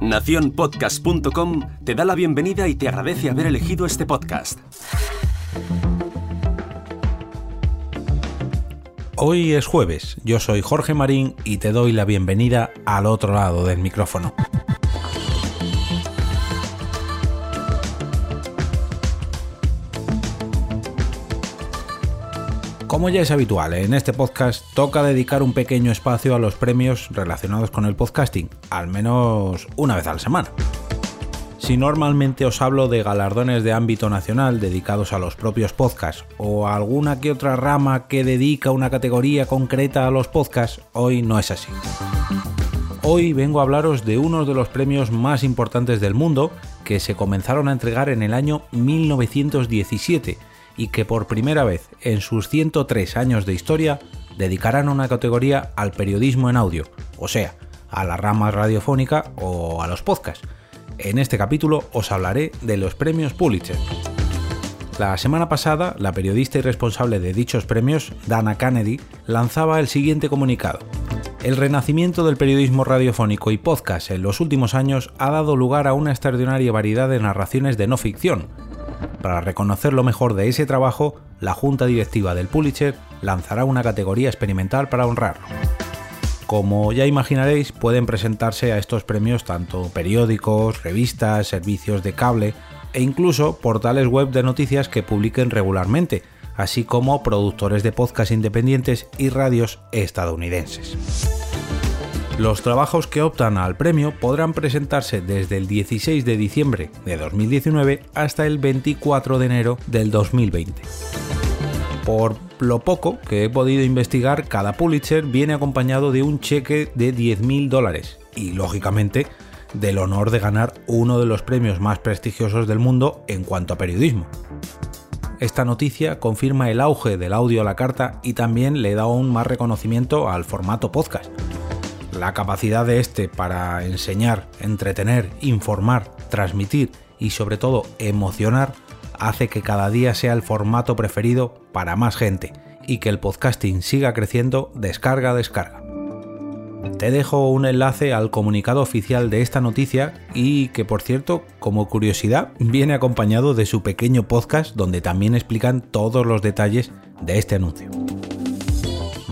Naciónpodcast.com te da la bienvenida y te agradece haber elegido este podcast. Hoy es jueves, yo soy Jorge Marín y te doy la bienvenida al otro lado del micrófono. Como ya es habitual, en este podcast toca dedicar un pequeño espacio a los premios relacionados con el podcasting, al menos una vez a la semana. Si normalmente os hablo de galardones de ámbito nacional dedicados a los propios podcasts o a alguna que otra rama que dedica una categoría concreta a los podcasts, hoy no es así. Hoy vengo a hablaros de uno de los premios más importantes del mundo que se comenzaron a entregar en el año 1917 y que por primera vez en sus 103 años de historia dedicarán una categoría al periodismo en audio, o sea, a la rama radiofónica o a los podcasts. En este capítulo os hablaré de los premios Pulitzer. La semana pasada, la periodista y responsable de dichos premios, Dana Kennedy, lanzaba el siguiente comunicado. El renacimiento del periodismo radiofónico y podcast en los últimos años ha dado lugar a una extraordinaria variedad de narraciones de no ficción, para reconocer lo mejor de ese trabajo, la junta directiva del Pulitzer lanzará una categoría experimental para honrarlo. Como ya imaginaréis, pueden presentarse a estos premios tanto periódicos, revistas, servicios de cable e incluso portales web de noticias que publiquen regularmente, así como productores de podcast independientes y radios estadounidenses. Los trabajos que optan al premio podrán presentarse desde el 16 de diciembre de 2019 hasta el 24 de enero del 2020. Por lo poco que he podido investigar, cada Pulitzer viene acompañado de un cheque de 10.000 dólares y, lógicamente, del honor de ganar uno de los premios más prestigiosos del mundo en cuanto a periodismo. Esta noticia confirma el auge del audio a la carta y también le da aún más reconocimiento al formato podcast la capacidad de este para enseñar, entretener, informar, transmitir y sobre todo emocionar hace que cada día sea el formato preferido para más gente y que el podcasting siga creciendo descarga a descarga. Te dejo un enlace al comunicado oficial de esta noticia y que por cierto, como curiosidad, viene acompañado de su pequeño podcast donde también explican todos los detalles de este anuncio.